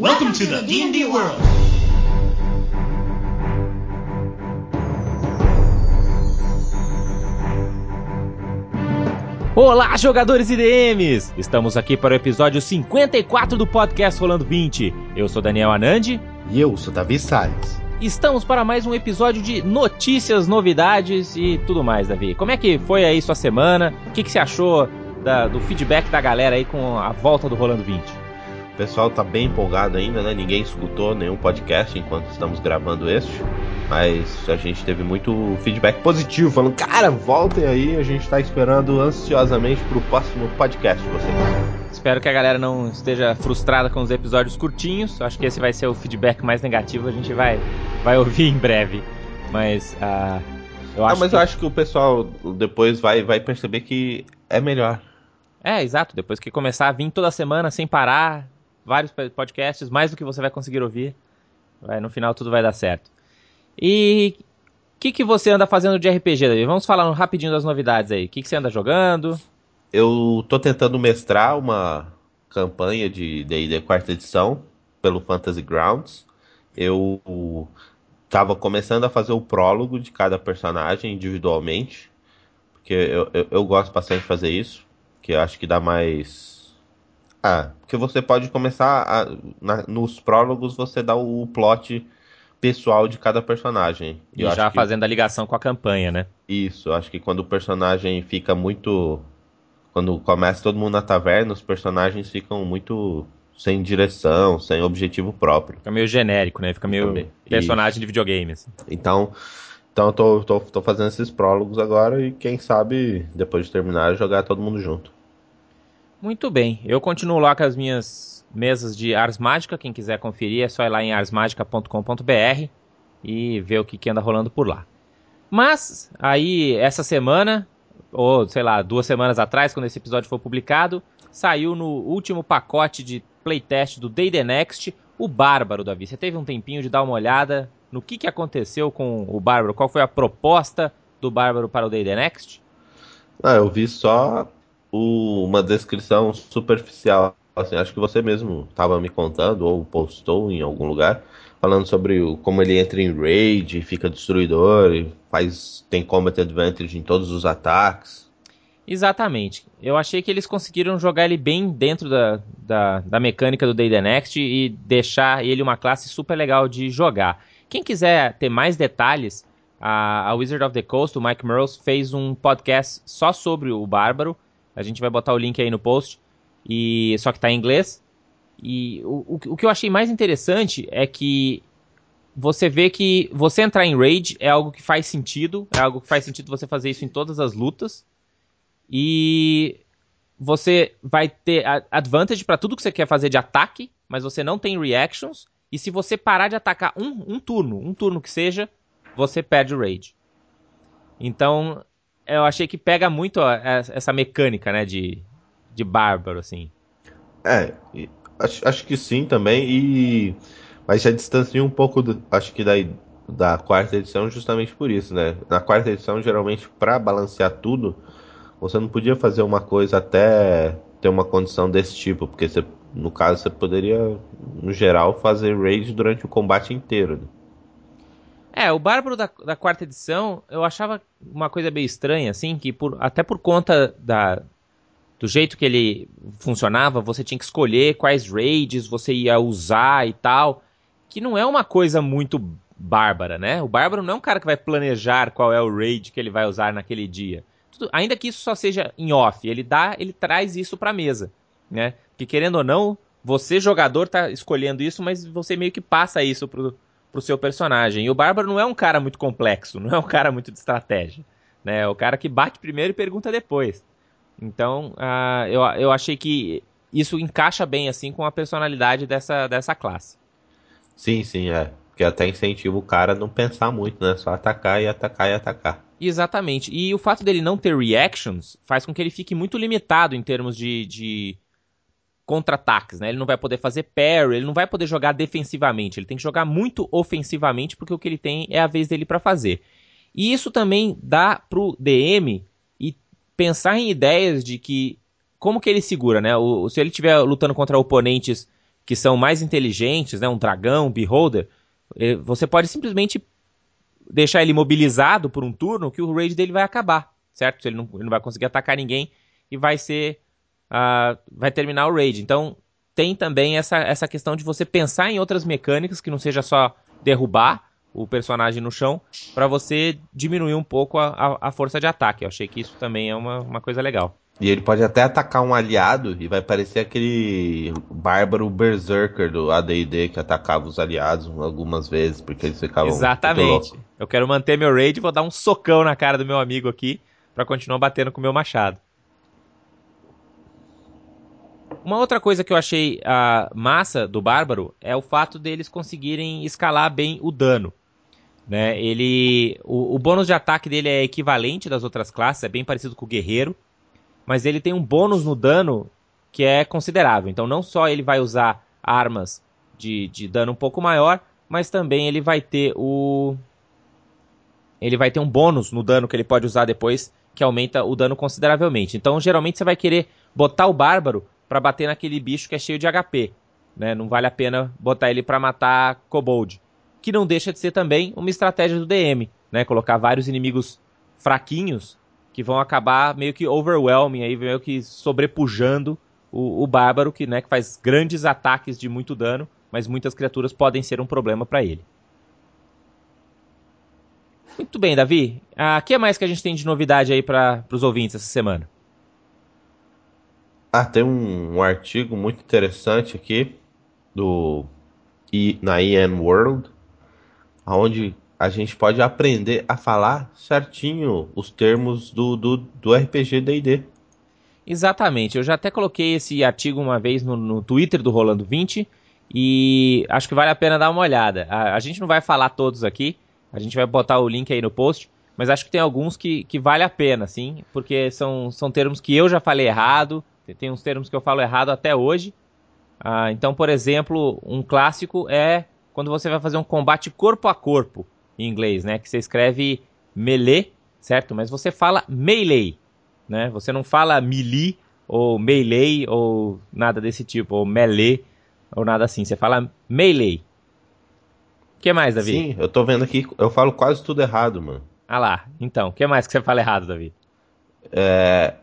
Welcome to the D&D world. Olá, jogadores e DMs! Estamos aqui para o episódio 54 do podcast Rolando 20. Eu sou Daniel Anandi. E eu sou Davi Salles. Estamos para mais um episódio de notícias, novidades e tudo mais, Davi. Como é que foi aí sua semana? O que, que você achou da- do feedback da galera aí com a volta do Rolando 20? O pessoal tá bem empolgado ainda, né? Ninguém escutou nenhum podcast enquanto estamos gravando este. Mas a gente teve muito feedback positivo, falando, cara, voltem aí, a gente tá esperando ansiosamente pro próximo podcast de vocês. Espero que a galera não esteja frustrada com os episódios curtinhos. Acho que esse vai ser o feedback mais negativo. A gente vai, vai ouvir em breve. Mas ah, eu acho mas que... eu acho que o pessoal depois vai, vai perceber que é melhor. É, exato. Depois que começar a vir toda semana sem parar, vários podcasts, mais do que você vai conseguir ouvir, vai, no final tudo vai dar certo. E o que, que você anda fazendo de RPG, Davi? Vamos falar rapidinho das novidades aí. O que, que você anda jogando? Eu tô tentando mestrar uma campanha de D&D quarta edição pelo Fantasy Grounds. Eu tava começando a fazer o prólogo de cada personagem individualmente, porque eu, eu, eu gosto bastante de fazer isso, que eu acho que dá mais... Ah, porque você pode começar a- na- nos prólogos você dá o plot pessoal de cada personagem. E Eu já que- fazendo a ligação com a campanha, né? isso, acho que quando o personagem fica muito. Quando começa todo mundo na taverna, os personagens ficam muito sem direção, sem objetivo próprio. Fica meio genérico, né? Fica meio Também. personagem de videogame. assim. Então, então eu tô, tô, tô fazendo esses prólogos agora e quem sabe, depois de terminar, jogar todo mundo junto. Muito bem. Eu continuo lá com as minhas mesas de Ars Mágica. Quem quiser conferir é só ir lá em arsmagica.com.br e ver o que, que anda rolando por lá. Mas, aí, essa semana, ou sei lá, duas semanas atrás, quando esse episódio for publicado, saiu no último pacote de playtest do Day The Next o Bárbaro, Davi. Você teve um tempinho de dar uma olhada no que, que aconteceu com o Bárbaro? Qual foi a proposta do Bárbaro para o Day The Next? Ah, eu vi só o- uma descrição superficial. Assim, acho que você mesmo estava me contando ou postou em algum lugar falando sobre o- como ele entra em raid, fica destruidor, e faz tem combat advantage em todos os ataques. Exatamente. Eu achei que eles conseguiram jogar ele bem dentro da, da, da mecânica do Day The Next e deixar ele uma classe super legal de jogar. Quem quiser ter mais detalhes, a, a Wizard of the Coast, o Mike Merles, fez um podcast só sobre o Bárbaro. A gente vai botar o link aí no post. E só que tá em inglês. E o, o, o que eu achei mais interessante é que você vê que você entrar em raid é algo que faz sentido, é algo que faz sentido você fazer isso em todas as lutas. E você vai ter advantage para tudo que você quer fazer de ataque, mas você não tem reactions. E se você parar de atacar um, um turno, um turno que seja, você perde o raid. Então, eu achei que pega muito ó, essa essa mecânica, né, de, de bárbaro, assim. É, acho, acho que sim também, e mas já distancia um pouco, do- acho que da, da quarta edição justamente por isso, né? Na quarta edição, geralmente, para balancear tudo, você não podia fazer uma coisa até ter uma condição desse tipo, porque você, no caso você poderia, no geral, fazer raid durante o combate inteiro. né? É, o Bárbaro da, da quarta edição, eu achava uma coisa meio estranha, assim, que por, até por conta da, do jeito que ele funcionava, você tinha que escolher quais raids você ia usar e tal, que não é uma coisa muito bárbara, né? O Bárbaro não é um cara que vai planejar qual é o raid que ele vai usar naquele dia. Tudo- ainda que isso só seja em off, ele dá, ele traz isso pra mesa, né? Porque querendo ou não, você jogador tá escolhendo isso, mas você meio que passa isso pro, pro seu personagem. E o Bárbaro não é um cara muito complexo, não é um cara muito de estratégia, né? É o cara que bate primeiro e pergunta depois. Então, ah, eu, eu achei que isso encaixa bem assim com a personalidade dessa, dessa classe. Sim, sim, é. Porque até incentiva o cara a não pensar muito, né? Só atacar e atacar e atacar. Exatamente. E o fato dele não ter reactions faz com que ele fique muito limitado em termos de, de contra-ataques, né? Ele não vai poder fazer parry, ele não vai poder jogar defensivamente, ele tem que jogar muito ofensivamente porque o que ele tem é a vez dele para fazer. E isso também dá pro DM e pensar em ideias de que como que ele segura, né? O, se ele estiver lutando contra oponentes que são mais inteligentes, né, um dragão, um beholder, eh, você pode simplesmente deixar ele imobilizado por um turno que o raid dele vai acabar, certo? Ele não, ele não vai conseguir atacar ninguém e vai ser uh, vai terminar o raid. Então tem também essa, essa questão de você pensar em outras mecânicas que não seja só derrubar o personagem no chão para você diminuir um pouco a, a, a, força de ataque. Eu achei que isso também é uma, uma coisa legal. E ele pode até atacar um aliado e vai parecer aquele bárbaro berserker do AD&D que atacava os aliados algumas vezes, porque eles ficavam Exatamente. Eu quero manter meu raid e vou dar um socão na cara do meu amigo aqui para continuar batendo com o meu machado. Uma outra coisa que eu achei uh, massa do Bárbaro é o fato deles conseguirem escalar bem o dano. Né? Ele, o, o, bônus de ataque dele é equivalente das outras classes, é bem parecido com o Guerreiro, mas ele tem um bônus no dano que é considerável. Então não só ele vai usar armas de, de dano um pouco maior, mas também ele vai ter o ele vai ter um bônus no dano que ele pode usar depois que aumenta o dano consideravelmente. Então geralmente você vai querer botar o bárbaro para bater naquele bicho que é cheio de HP. Né? Não vale a pena botar ele para matar Kobold. Que não deixa de ser também uma estratégia do DM, né? Colocar vários inimigos fraquinhos que vão acabar meio que overwhelming, aí, meio que sobrepujando o, o bárbaro, que, né, que faz grandes ataques de muito dano, mas muitas criaturas podem ser um problema para ele. Muito bem, Davi. O ah, que mais que a gente tem de novidade aí para os ouvintes essa semana? Ah, tem um, um artigo muito interessante aqui do na EN World, onde a gente pode aprender a falar certinho os termos do, do, do RPG D&D. Exatamente, eu já até coloquei esse artigo uma vez no, no Twitter do Rolando 20 e acho que vale a pena dar uma olhada. A, a, gente não vai falar todos aqui, a gente vai botar o link aí no post, mas acho que tem alguns que, que vale a pena, sim, porque são, são termos que eu já falei errado, tem uns termos que eu falo errado até hoje. Ah, então, por exemplo, um clássico é quando você vai fazer um combate corpo a corpo em inglês, né? Que você escreve melee, certo? Mas você fala melee, né? Você não fala melee ou melee ou nada desse tipo, ou melee ou nada assim. Você fala melee. O que mais, Davi? Sim, eu tô vendo aqui, eu falo quase tudo errado, mano. Ah lá, então, o que mais que você fala errado, Davi? É,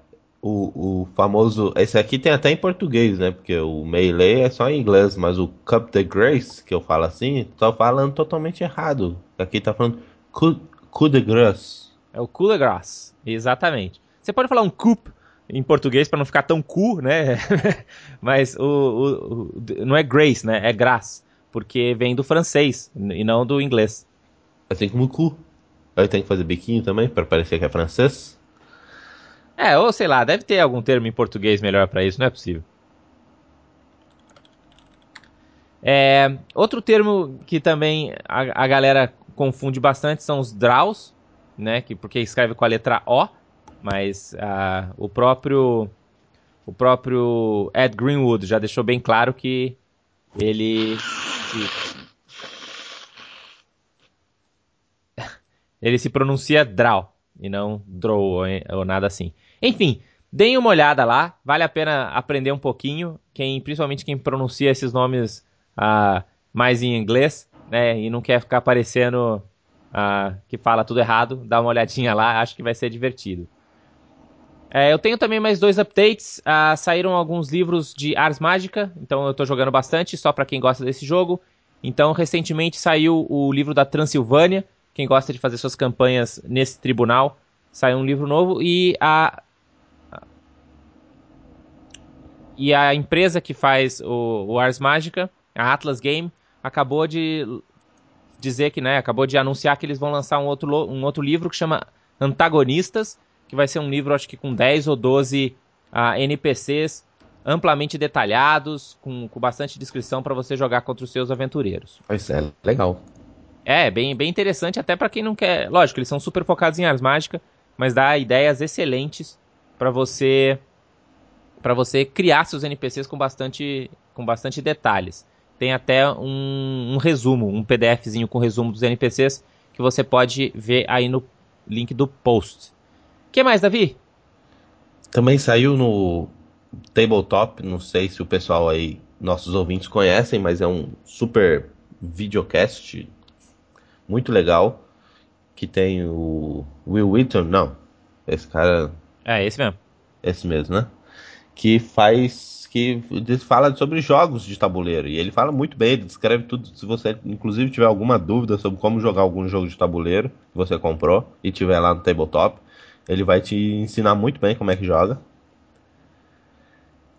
o, o famoso. Esse aqui tem até em português, né? Porque o Melee é só em inglês, mas o Cup de Grace, que eu falo assim, tô falando totalmente errado. Aqui tá falando Coup, coup de Grace. É o Coup de Grace, exatamente. Você pode falar um coup em português para não ficar tão cu, né? mas o, o, o, não é Grace, né? É Grace. Porque vem do francês e não do inglês. Assim como cu. Aí tem que fazer biquinho também para parecer que é francês. É, ou sei lá, deve ter algum termo em português melhor para isso, não é possível. É, outro termo que também a, a, galera confunde bastante são os draws, né? Que, porque escreve com a letra O, mas uh, o próprio o próprio Ed Greenwood já deixou bem claro que ele ele se pronuncia draw e não draw ou, ou nada assim. Enfim, deem uma olhada lá, vale a pena aprender um pouquinho, quem, principalmente quem pronuncia esses nomes uh, mais em inglês, né, e não quer ficar parecendo uh, que fala tudo errado, dá uma olhadinha lá, acho que vai ser divertido. É, eu tenho também mais dois updates. Uh, saíram alguns livros de Ars Mágica, então eu estou jogando bastante, só para quem gosta desse jogo. Então, recentemente saiu o livro da Transilvânia. Quem gosta de fazer suas campanhas nesse tribunal, saiu um livro novo. E a E a empresa que faz o, o Ars Mágica, a Atlas Game, acabou de dizer que, né, acabou de anunciar que eles vão lançar um outro, um outro livro que chama Antagonistas, que vai ser um livro, acho que com 10 ou 12 uh, NPCs amplamente detalhados, com, com bastante descrição para você jogar contra os seus aventureiros. Pois é, legal. É, bem, bem interessante, até para quem não quer. Lógico, eles são super focados em Ars Mágica, mas dá ideias excelentes para você para você criar seus NPCs com bastante, com bastante detalhes. Tem até um, um resumo, um PDFzinho com resumo dos NPCs que você pode ver aí no link do post. O que mais, Davi? Também saiu no Tabletop, não sei se o pessoal aí nossos ouvintes conhecem, mas é um super videocast muito legal que tem o Will Wheaton, não, esse cara... É, esse mesmo. Esse mesmo, né? Que faz que fala sobre jogos de tabuleiro. E ele fala muito bem, ele descreve tudo. Se você, inclusive, tiver alguma dúvida sobre como jogar algum jogo de tabuleiro que você comprou e tiver lá no tabletop, ele vai te ensinar muito bem como é que joga.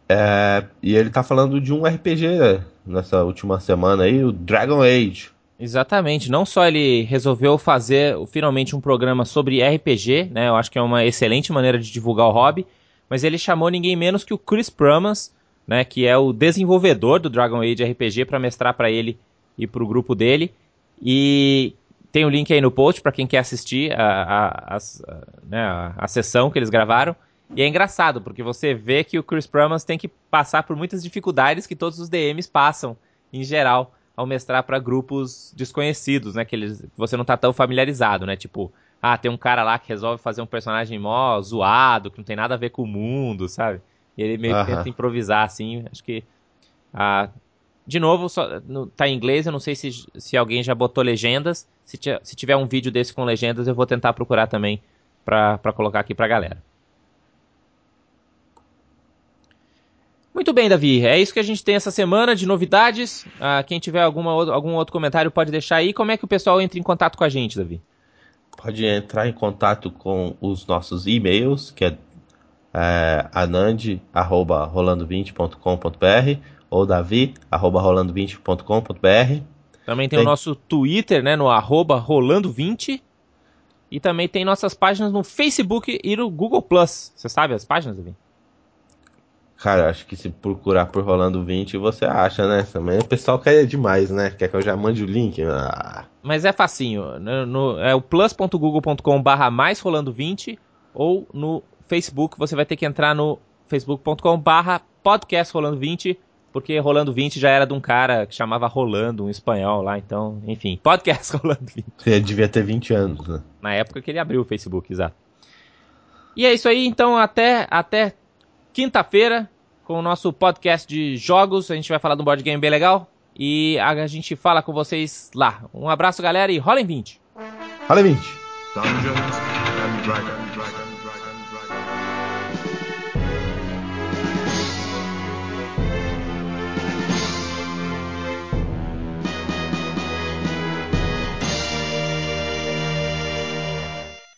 É, e ele tá falando de um RPG nessa última semana aí, o Dragon Age. Exatamente. Não só ele resolveu fazer finalmente um programa sobre RPG, né? Eu acho que é uma excelente maneira de divulgar o hobby, mas ele chamou ninguém menos que o Chris Pramas, né? Que é o desenvolvedor do Dragon Age RPG para mestrar para ele e para o grupo dele. E tem o um link aí no post para quem quer assistir a, a, a, né, a, sessão que eles gravaram. E é engraçado, porque você vê que o Chris Pramas tem que passar por muitas dificuldades que todos os DMs passam, em geral, ao mestrar para grupos desconhecidos, né? Que, eles, você não tá tão familiarizado, né? Tipo, ah, tem um cara lá que resolve fazer um personagem mó zoado, que não tem nada a ver com o mundo, sabe? E ele meio que tenta improvisar, assim. Acho que. Ah, de novo, só, no, tá em inglês, eu não sei se, se alguém já botou legendas. Se, se tiver um vídeo desse com legendas, eu vou tentar procurar também para colocar aqui pra galera. Muito bem, Davi. É isso que a gente tem essa semana de novidades. Ah, quem tiver alguma, algum outro comentário pode deixar aí. Como é que o pessoal entra em contato com a gente, Davi? Pode entrar em contato com os nossos e-mails, que é, é anand.rolando20.com.br ou davi.rolando20.com.br. Também tem, tem, o nosso Twitter, né, no arroba rolando20. E também tem nossas páginas no Facebook e no Google+. Você sabe as páginas, Davi? Cara, acho que se procurar por Rolando 20 você acha, né? Também o pessoal quer demais, né? Quer que eu já mande o link? Ah. Mas é facinho. No, no, é o plus.google.com barra mais Rolando 20 ou no Facebook você vai ter que entrar no facebook.com barra podcast Rolando 20 porque Rolando 20 já era de um cara que chamava Rolando, um espanhol lá, então, enfim, podcast Rolando 20. Você devia ter 20 anos, né? Na época que ele abriu o Facebook, exato. E é isso aí, então até, até quinta-feira com o nosso podcast de jogos. A gente vai falar de um board game bem legal. E a gente fala com vocês lá. Um abraço, galera, e rolem 20. Rolem 20. Dungeons and Dragons.